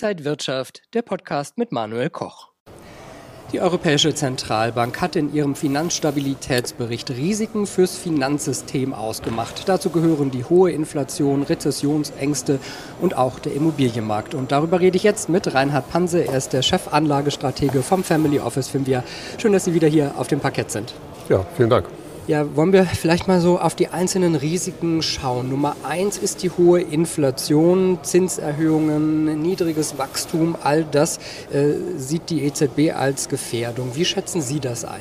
Inside Wirtschaft, der Podcast mit Manuel Koch. Die Europäische Zentralbank hat in ihrem Finanzstabilitätsbericht Risiken fürs Finanzsystem ausgemacht. Dazu gehören die hohe Inflation, Rezessionsängste und auch der Immobilienmarkt. Und darüber rede ich jetzt mit Reinhard Panse. Er ist der Chefanlagestratege vom Family Office Finvia. Schön, dass Sie wieder hier auf dem Parkett sind. Ja, vielen Dank. Ja, wollen wir vielleicht mal so auf die einzelnen Risiken schauen. Nummer eins ist die hohe Inflation, Zinserhöhungen, niedriges Wachstum, all das äh, sieht die EZB als Gefährdung. Wie schätzen Sie das ein?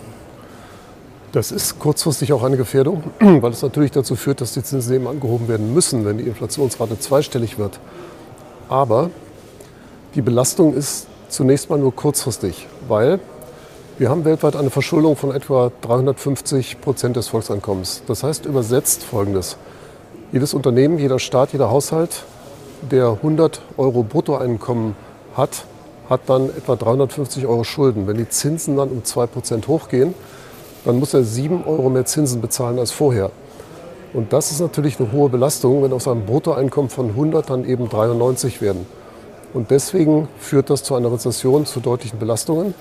Das ist kurzfristig auch eine Gefährdung, weil es natürlich dazu führt, dass die Zinsen eben angehoben werden müssen, wenn die Inflationsrate zweistellig wird. Aber die Belastung ist zunächst mal nur kurzfristig, weil wir haben weltweit eine Verschuldung von etwa 350 Prozent des Volkseinkommens. Das heißt übersetzt Folgendes. Jedes Unternehmen, jeder Staat, jeder Haushalt, der 100 Euro Bruttoeinkommen hat, hat dann etwa 350 Euro Schulden. Wenn die Zinsen dann um 2 Prozent hochgehen, dann muss er 7 Euro mehr Zinsen bezahlen als vorher. Und das ist natürlich eine hohe Belastung, wenn aus einem Bruttoeinkommen von 100 dann eben 93 werden. Und deswegen führt das zu einer Rezession, zu deutlichen Belastungen.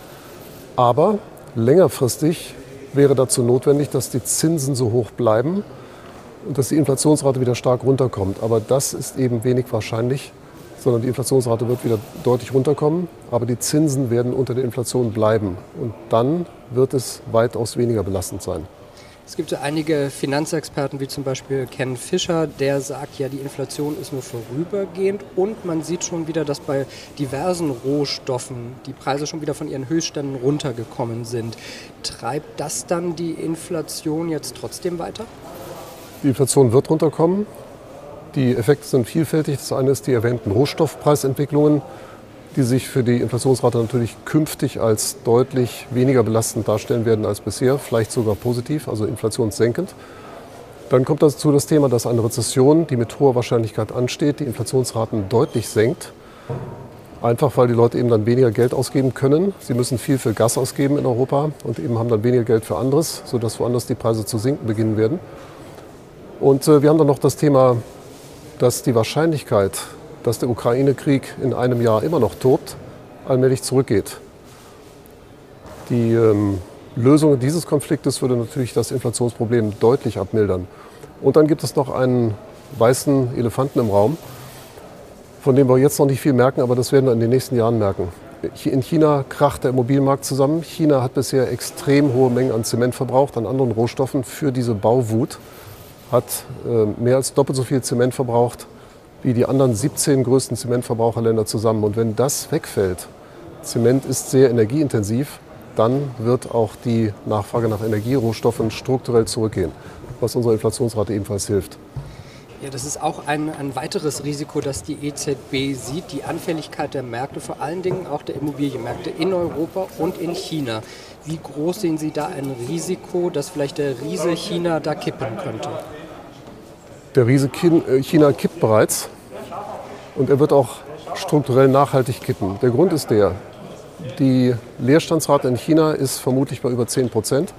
Aber längerfristig wäre dazu notwendig, dass die Zinsen so hoch bleiben und dass die Inflationsrate wieder stark runterkommt. Aber das ist eben wenig wahrscheinlich, sondern die Inflationsrate wird wieder deutlich runterkommen, aber die Zinsen werden unter der Inflation bleiben. Und dann wird es weitaus weniger belastend sein. Es gibt ja einige Finanzexperten, wie zum Beispiel Ken Fischer, der sagt, ja, die Inflation ist nur vorübergehend und man sieht schon wieder, dass bei diversen Rohstoffen die Preise schon wieder von ihren Höchstständen runtergekommen sind. Treibt das dann die Inflation jetzt trotzdem weiter? Die Inflation wird runterkommen. Die Effekte sind vielfältig. Das eine ist die erwähnten Rohstoffpreisentwicklungen die sich für die Inflationsrate natürlich künftig als deutlich weniger belastend darstellen werden als bisher, vielleicht sogar positiv, also inflationssenkend. Dann kommt dazu das Thema, dass eine Rezession, die mit hoher Wahrscheinlichkeit ansteht, die Inflationsraten deutlich senkt. Einfach weil die Leute eben dann weniger Geld ausgeben können. Sie müssen viel für Gas ausgeben in Europa und eben haben dann weniger Geld für anderes, sodass woanders die Preise zu sinken beginnen werden. Und äh, wir haben dann noch das Thema, dass die Wahrscheinlichkeit, dass der Ukraine-Krieg in einem Jahr immer noch tobt, allmählich zurückgeht. Die ähm, Lösung dieses Konfliktes würde natürlich das Inflationsproblem deutlich abmildern. Und dann gibt es noch einen weißen Elefanten im Raum, von dem wir jetzt noch nicht viel merken, aber das werden wir in den nächsten Jahren merken. In China kracht der Immobilienmarkt zusammen. China hat bisher extrem hohe Mengen an Zement verbraucht, an anderen Rohstoffen für diese Bauwut, hat äh, mehr als doppelt so viel Zement verbraucht wie die anderen 17 größten Zementverbraucherländer zusammen. Und wenn das wegfällt, Zement ist sehr energieintensiv, dann wird auch die Nachfrage nach Energierohstoffen strukturell zurückgehen, was unserer Inflationsrate ebenfalls hilft. Ja, das ist auch ein, ein weiteres Risiko, das die EZB sieht, die Anfälligkeit der Märkte, vor allen Dingen auch der Immobilienmärkte in Europa und in China. Wie groß sehen Sie da ein Risiko, dass vielleicht der Riese China da kippen könnte? Der Riese China kippt bereits und er wird auch strukturell nachhaltig kippen. Der Grund ist der, die Leerstandsrate in China ist vermutlich bei über 10 Prozent.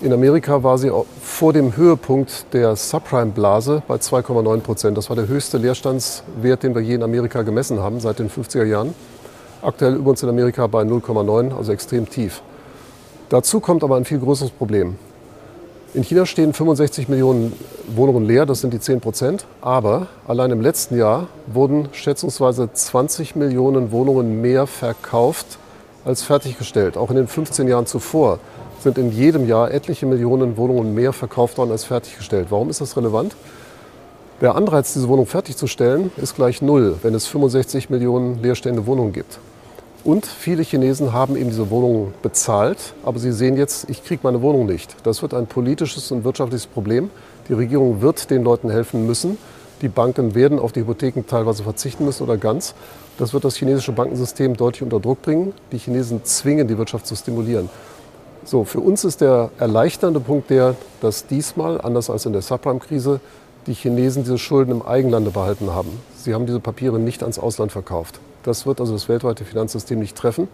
In Amerika war sie vor dem Höhepunkt der Subprime-Blase bei 2,9 Prozent. Das war der höchste Leerstandswert, den wir je in Amerika gemessen haben seit den 50er Jahren. Aktuell übrigens in Amerika bei 0,9, also extrem tief. Dazu kommt aber ein viel größeres Problem. In China stehen 65 Millionen Wohnungen leer, das sind die 10 Prozent. Aber allein im letzten Jahr wurden schätzungsweise 20 Millionen Wohnungen mehr verkauft als fertiggestellt. Auch in den 15 Jahren zuvor sind in jedem Jahr etliche Millionen Wohnungen mehr verkauft worden als fertiggestellt. Warum ist das relevant? Der Anreiz, diese Wohnung fertigzustellen, ist gleich null, wenn es 65 Millionen leerstehende Wohnungen gibt. Und viele Chinesen haben eben diese Wohnungen bezahlt, aber sie sehen jetzt, ich kriege meine Wohnung nicht. Das wird ein politisches und wirtschaftliches Problem. Die Regierung wird den Leuten helfen müssen. Die Banken werden auf die Hypotheken teilweise verzichten müssen oder ganz. Das wird das chinesische Bankensystem deutlich unter Druck bringen. Die Chinesen zwingen, die Wirtschaft zu stimulieren. So, für uns ist der erleichternde Punkt der, dass diesmal, anders als in der Subprime-Krise, die Chinesen diese Schulden im Eigenlande behalten haben. Sie haben diese Papiere nicht ans Ausland verkauft. Das wird also das weltweite Finanzsystem nicht treffen.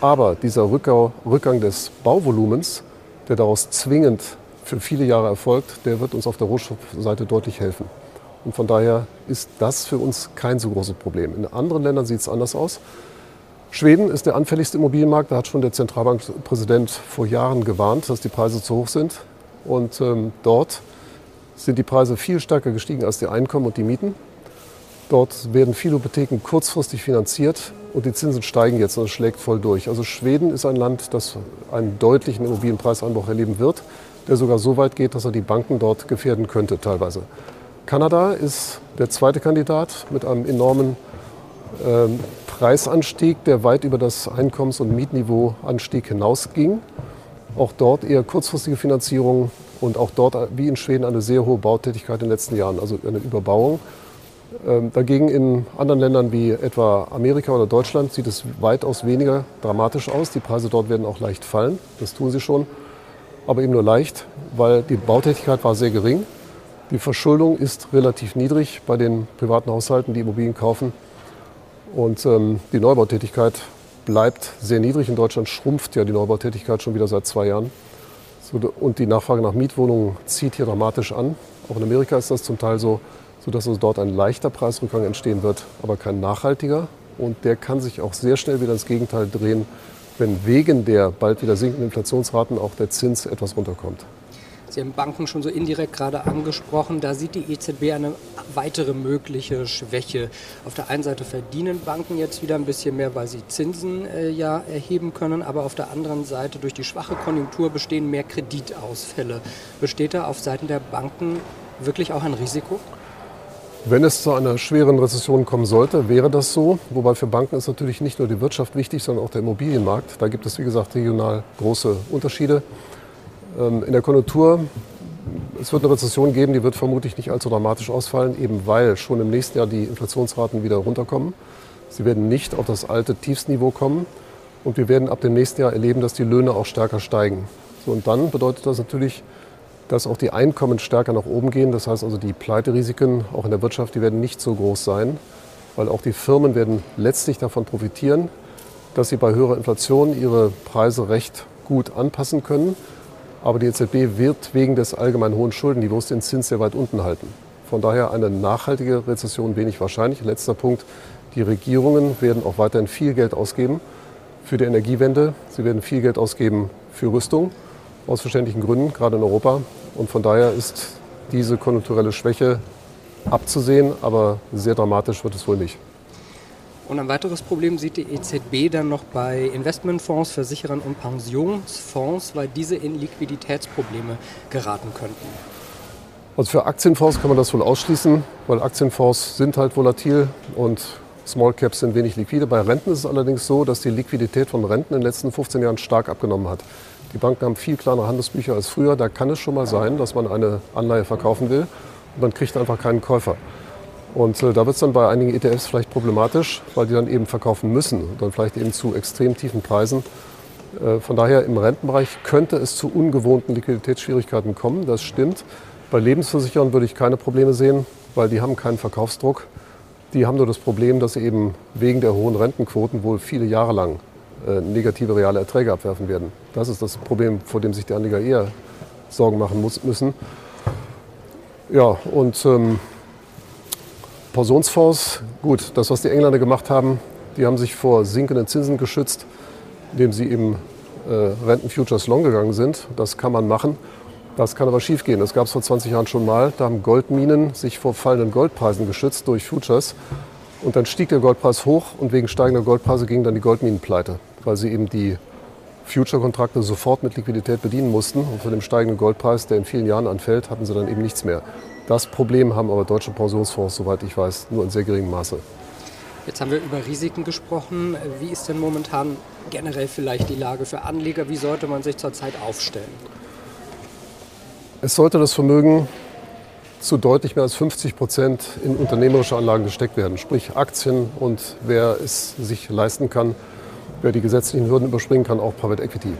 Aber dieser Rückgang des Bauvolumens, der daraus zwingend für viele Jahre erfolgt, der wird uns auf der Rohstoffseite deutlich helfen. Und von daher ist das für uns kein so großes Problem. In anderen Ländern sieht es anders aus. Schweden ist der anfälligste Immobilienmarkt. Da hat schon der Zentralbankpräsident vor Jahren gewarnt, dass die Preise zu hoch sind. Und ähm, dort sind die Preise viel stärker gestiegen als die Einkommen und die Mieten. Dort werden viele Hypotheken kurzfristig finanziert und die Zinsen steigen jetzt und es schlägt voll durch. Also Schweden ist ein Land, das einen deutlichen Immobilienpreisanbruch erleben wird, der sogar so weit geht, dass er die Banken dort gefährden könnte teilweise. Kanada ist der zweite Kandidat mit einem enormen ähm, Preisanstieg, der weit über das Einkommens- und Mietniveauanstieg hinausging. Auch dort eher kurzfristige Finanzierung und auch dort wie in Schweden eine sehr hohe Bautätigkeit in den letzten Jahren, also eine Überbauung. Ähm, dagegen in anderen Ländern wie etwa Amerika oder Deutschland sieht es weitaus weniger dramatisch aus. Die Preise dort werden auch leicht fallen, das tun sie schon, aber eben nur leicht, weil die Bautätigkeit war sehr gering. Die Verschuldung ist relativ niedrig bei den privaten Haushalten, die Immobilien kaufen. Und ähm, die Neubautätigkeit bleibt sehr niedrig. In Deutschland schrumpft ja die Neubautätigkeit schon wieder seit zwei Jahren. Und die Nachfrage nach Mietwohnungen zieht hier dramatisch an. Auch in Amerika ist das zum Teil so sodass also dort ein leichter Preisrückgang entstehen wird, aber kein nachhaltiger. Und der kann sich auch sehr schnell wieder ins Gegenteil drehen, wenn wegen der bald wieder sinkenden Inflationsraten auch der Zins etwas runterkommt. Sie haben Banken schon so indirekt gerade angesprochen. Da sieht die EZB eine weitere mögliche Schwäche. Auf der einen Seite verdienen Banken jetzt wieder ein bisschen mehr, weil sie Zinsen äh, ja erheben können. Aber auf der anderen Seite durch die schwache Konjunktur bestehen mehr Kreditausfälle. Besteht da auf Seiten der Banken wirklich auch ein Risiko? Wenn es zu einer schweren Rezession kommen sollte, wäre das so. Wobei für Banken ist natürlich nicht nur die Wirtschaft wichtig, sondern auch der Immobilienmarkt. Da gibt es, wie gesagt, regional große Unterschiede. Ähm, in der Konjunktur, es wird eine Rezession geben, die wird vermutlich nicht allzu dramatisch ausfallen, eben weil schon im nächsten Jahr die Inflationsraten wieder runterkommen. Sie werden nicht auf das alte Tiefsniveau kommen. Und wir werden ab dem nächsten Jahr erleben, dass die Löhne auch stärker steigen. So, und dann bedeutet das natürlich, dass auch die Einkommen stärker nach oben gehen. Das heißt also, die Pleiterisiken auch in der Wirtschaft, die werden nicht so groß sein, weil auch die Firmen werden letztlich davon profitieren, dass sie bei höherer Inflation ihre Preise recht gut anpassen können. Aber die EZB wird wegen des allgemein hohen Schuldenniveaus den Zins sehr weit unten halten. Von daher eine nachhaltige Rezession wenig wahrscheinlich. Letzter Punkt. Die Regierungen werden auch weiterhin viel Geld ausgeben für die Energiewende. Sie werden viel Geld ausgeben für Rüstung aus verständlichen Gründen, gerade in Europa. Und von daher ist diese konjunkturelle Schwäche abzusehen, aber sehr dramatisch wird es wohl nicht. Und ein weiteres Problem sieht die EZB dann noch bei Investmentfonds, Versicherern und Pensionsfonds, weil diese in Liquiditätsprobleme geraten könnten. Also für Aktienfonds kann man das wohl ausschließen, weil Aktienfonds sind halt volatil und Small Caps sind wenig liquide. Bei Renten ist es allerdings so, dass die Liquidität von Renten in den letzten 15 Jahren stark abgenommen hat. Die Banken haben viel kleinere Handelsbücher als früher. Da kann es schon mal sein, dass man eine Anleihe verkaufen will und man kriegt einfach keinen Käufer. Und äh, da wird es dann bei einigen ETFs vielleicht problematisch, weil die dann eben verkaufen müssen und dann vielleicht eben zu extrem tiefen Preisen. Äh, von daher im Rentenbereich könnte es zu ungewohnten Liquiditätsschwierigkeiten kommen. Das stimmt. Bei Lebensversicherern würde ich keine Probleme sehen, weil die haben keinen Verkaufsdruck. Die haben nur das Problem, dass sie eben wegen der hohen Rentenquoten wohl viele Jahre lang negative reale Erträge abwerfen werden. Das ist das Problem, vor dem sich die Anleger eher Sorgen machen muss, müssen. Ja, und ähm, Pensionsfonds, gut, das, was die Engländer gemacht haben, die haben sich vor sinkenden Zinsen geschützt, indem sie eben äh, Rentenfutures long gegangen sind. Das kann man machen. Das kann aber schiefgehen. Das gab es vor 20 Jahren schon mal. Da haben Goldminen sich vor fallenden Goldpreisen geschützt durch Futures. Und dann stieg der Goldpreis hoch und wegen steigender Goldpreise gingen dann die Goldminen pleite weil sie eben die Future-Kontrakte sofort mit Liquidität bedienen mussten. Und von dem steigenden Goldpreis, der in vielen Jahren anfällt, hatten sie dann eben nichts mehr. Das Problem haben aber deutsche Pensionsfonds, soweit ich weiß, nur in sehr geringem Maße. Jetzt haben wir über Risiken gesprochen. Wie ist denn momentan generell vielleicht die Lage für Anleger? Wie sollte man sich zurzeit aufstellen? Es sollte das Vermögen zu deutlich mehr als 50 Prozent in unternehmerische Anlagen gesteckt werden, sprich Aktien und wer es sich leisten kann, wer die gesetzlichen Hürden überspringen kann, auch Private Equity.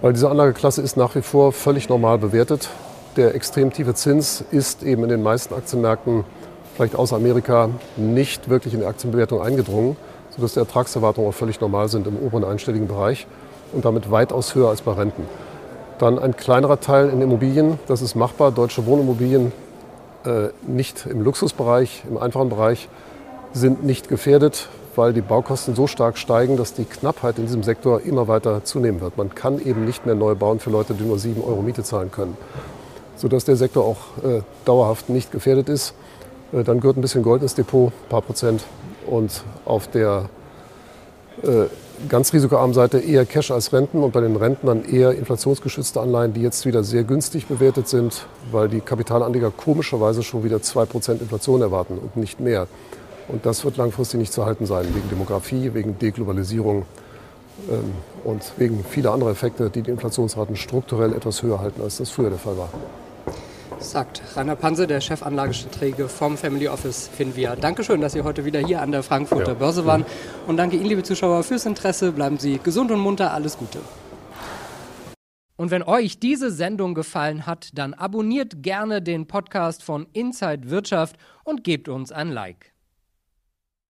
Weil diese Anlageklasse ist nach wie vor völlig normal bewertet. Der extrem tiefe Zins ist eben in den meisten Aktienmärkten, vielleicht außer Amerika, nicht wirklich in die Aktienbewertung eingedrungen, sodass die Ertragserwartungen auch völlig normal sind im oberen einstelligen Bereich und damit weitaus höher als bei Renten. Dann ein kleinerer Teil in Immobilien, das ist machbar. Deutsche Wohnimmobilien äh, nicht im Luxusbereich, im einfachen Bereich, sind nicht gefährdet, weil die Baukosten so stark steigen, dass die Knappheit in diesem Sektor immer weiter zunehmen wird. Man kann eben nicht mehr neu bauen für Leute, die nur 7 Euro Miete zahlen können. Sodass der Sektor auch äh, dauerhaft nicht gefährdet ist. Äh, dann gehört ein bisschen Gold ins Depot, ein paar Prozent. Und auf der äh, ganz risikoarmen Seite eher Cash als Renten und bei den Renten dann eher inflationsgeschützte Anleihen, die jetzt wieder sehr günstig bewertet sind, weil die Kapitalanleger komischerweise schon wieder 2% Inflation erwarten und nicht mehr. Und das wird langfristig nicht zu halten sein, wegen Demografie, wegen Deglobalisierung ähm, und wegen vieler anderer Effekte, die die Inflationsraten strukturell etwas höher halten, als das früher der Fall war. Sagt Rainer Panse, der Chefanlagestratege vom Family Office Finvia. Dankeschön, dass Sie heute wieder hier an der Frankfurter ja. Börse waren. Und danke Ihnen, liebe Zuschauer, fürs Interesse. Bleiben Sie gesund und munter. Alles Gute. Und wenn euch diese Sendung gefallen hat, dann abonniert gerne den Podcast von Inside Wirtschaft und gebt uns ein Like.